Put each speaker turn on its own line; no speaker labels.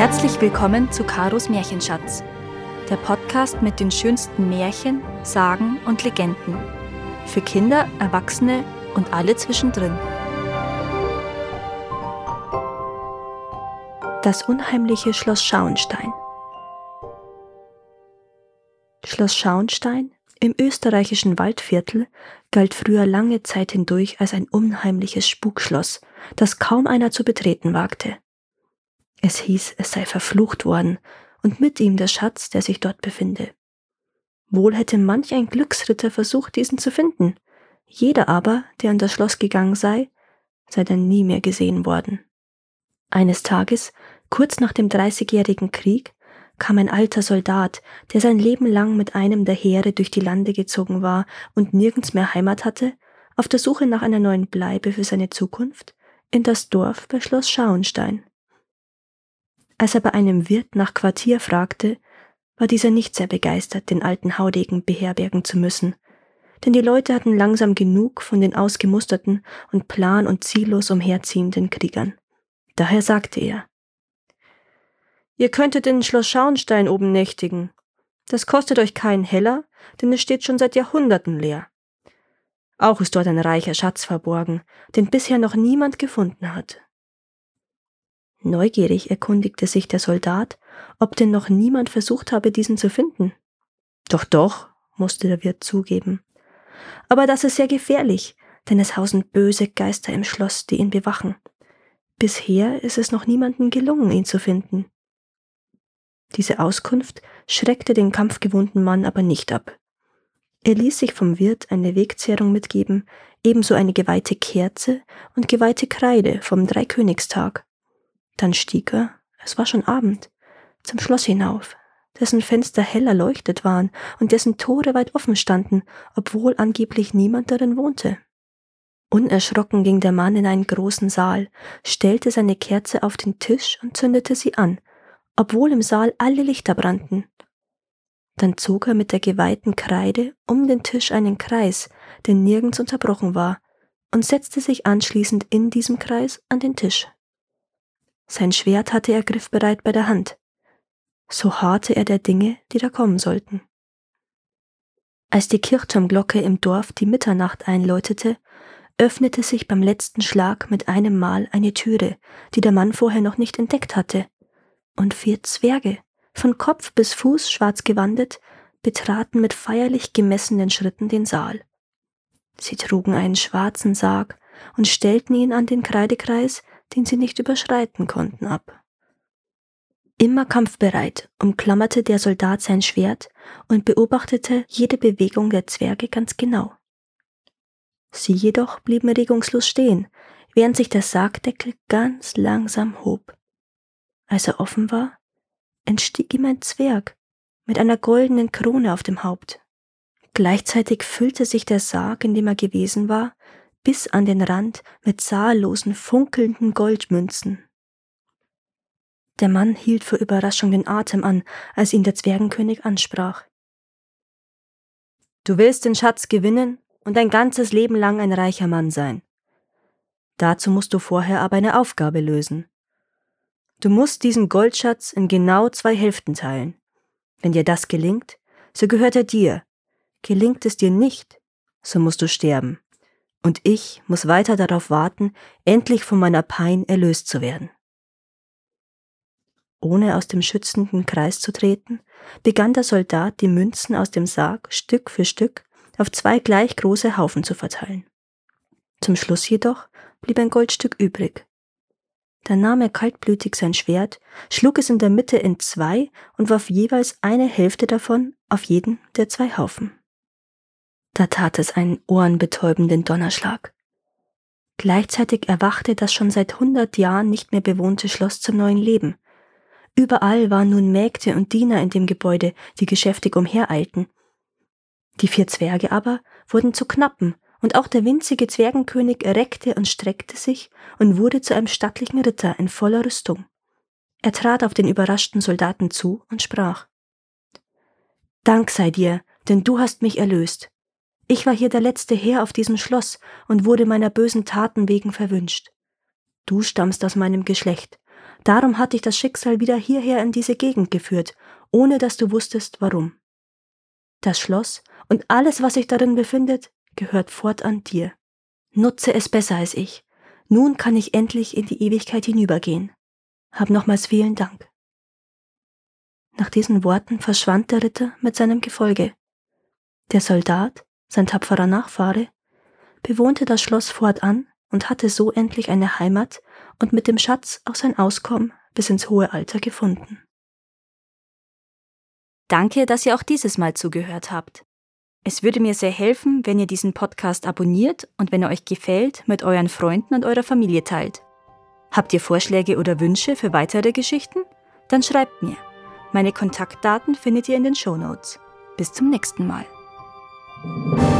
Herzlich willkommen zu Karos Märchenschatz, der Podcast mit den schönsten Märchen, Sagen und Legenden. Für Kinder, Erwachsene und alle zwischendrin. Das unheimliche Schloss Schauenstein. Schloss Schauenstein im österreichischen Waldviertel galt früher lange Zeit hindurch als ein unheimliches Spukschloss, das kaum einer zu betreten wagte. Es hieß, es sei verflucht worden und mit ihm der Schatz, der sich dort befinde. Wohl hätte manch ein Glücksritter versucht, diesen zu finden. Jeder aber, der an das Schloss gegangen sei, sei dann nie mehr gesehen worden. Eines Tages, kurz nach dem Dreißigjährigen Krieg, kam ein alter Soldat, der sein Leben lang mit einem der Heere durch die Lande gezogen war und nirgends mehr Heimat hatte, auf der Suche nach einer neuen Bleibe für seine Zukunft, in das Dorf bei Schloss Schauenstein. Als er bei einem Wirt nach Quartier fragte, war dieser nicht sehr begeistert, den alten Haudegen beherbergen zu müssen, denn die Leute hatten langsam genug von den ausgemusterten und plan- und ziellos umherziehenden Kriegern. Daher sagte er, Ihr könntet in Schloss Schauenstein oben nächtigen. Das kostet euch keinen Heller, denn es steht schon seit Jahrhunderten leer. Auch ist dort ein reicher Schatz verborgen, den bisher noch niemand gefunden hat. Neugierig erkundigte sich der Soldat, ob denn noch niemand versucht habe, diesen zu finden. Doch, doch, musste der Wirt zugeben. Aber das ist sehr gefährlich, denn es hausen böse Geister im Schloss, die ihn bewachen. Bisher ist es noch niemandem gelungen, ihn zu finden. Diese Auskunft schreckte den kampfgewohnten Mann aber nicht ab. Er ließ sich vom Wirt eine Wegzehrung mitgeben, ebenso eine geweihte Kerze und geweihte Kreide vom Dreikönigstag. Dann stieg er, es war schon Abend, zum Schloss hinauf, dessen Fenster hell erleuchtet waren und dessen Tore weit offen standen, obwohl angeblich niemand darin wohnte. Unerschrocken ging der Mann in einen großen Saal, stellte seine Kerze auf den Tisch und zündete sie an, obwohl im Saal alle Lichter brannten. Dann zog er mit der geweihten Kreide um den Tisch einen Kreis, der nirgends unterbrochen war, und setzte sich anschließend in diesem Kreis an den Tisch. Sein Schwert hatte er griffbereit bei der Hand. So harrte er der Dinge, die da kommen sollten. Als die Kirchturmglocke im Dorf die Mitternacht einläutete, öffnete sich beim letzten Schlag mit einem Mal eine Türe, die der Mann vorher noch nicht entdeckt hatte, und vier Zwerge, von Kopf bis Fuß schwarz gewandet, betraten mit feierlich gemessenen Schritten den Saal. Sie trugen einen schwarzen Sarg und stellten ihn an den Kreidekreis, den sie nicht überschreiten konnten, ab. Immer kampfbereit umklammerte der Soldat sein Schwert und beobachtete jede Bewegung der Zwerge ganz genau. Sie jedoch blieben regungslos stehen, während sich der Sargdeckel ganz langsam hob. Als er offen war, entstieg ihm ein Zwerg mit einer goldenen Krone auf dem Haupt. Gleichzeitig füllte sich der Sarg, in dem er gewesen war, bis an den Rand mit zahllosen funkelnden Goldmünzen. Der Mann hielt vor Überraschung den Atem an, als ihn der Zwergenkönig ansprach. Du willst den Schatz gewinnen und dein ganzes Leben lang ein reicher Mann sein. Dazu musst du vorher aber eine Aufgabe lösen. Du musst diesen Goldschatz in genau zwei Hälften teilen. Wenn dir das gelingt, so gehört er dir. Gelingt es dir nicht, so musst du sterben. Und ich muss weiter darauf warten, endlich von meiner Pein erlöst zu werden. Ohne aus dem schützenden Kreis zu treten, begann der Soldat die Münzen aus dem Sarg Stück für Stück auf zwei gleich große Haufen zu verteilen. Zum Schluss jedoch blieb ein Goldstück übrig, da nahm er kaltblütig sein Schwert, schlug es in der Mitte in zwei und warf jeweils eine Hälfte davon auf jeden der zwei Haufen. Da tat es einen ohrenbetäubenden Donnerschlag. Gleichzeitig erwachte das schon seit hundert Jahren nicht mehr bewohnte Schloss zum neuen Leben. Überall waren nun Mägde und Diener in dem Gebäude, die geschäftig umhereilten. Die vier Zwerge aber wurden zu Knappen und auch der winzige Zwergenkönig reckte und streckte sich und wurde zu einem stattlichen Ritter in voller Rüstung. Er trat auf den überraschten Soldaten zu und sprach Dank sei dir, denn du hast mich erlöst. Ich war hier der letzte Herr auf diesem Schloss und wurde meiner bösen Taten wegen verwünscht. Du stammst aus meinem Geschlecht, Darum hat dich das Schicksal wieder hierher in diese Gegend geführt, ohne dass du wusstest, warum. Das Schloss und alles, was sich darin befindet, gehört fortan dir. Nutze es besser als ich. Nun kann ich endlich in die Ewigkeit hinübergehen. Hab nochmals vielen Dank. Nach diesen Worten verschwand der Ritter mit seinem Gefolge. Der Soldat, sein tapferer Nachfahre, bewohnte das Schloss fortan und hatte so endlich eine Heimat und mit dem Schatz auch sein Auskommen bis ins hohe Alter gefunden.
Danke, dass ihr auch dieses Mal zugehört habt. Es würde mir sehr helfen, wenn ihr diesen Podcast abonniert und wenn er euch gefällt, mit euren Freunden und eurer Familie teilt. Habt ihr Vorschläge oder Wünsche für weitere Geschichten? Dann schreibt mir. Meine Kontaktdaten findet ihr in den Show Notes. Bis zum nächsten Mal. Thank you.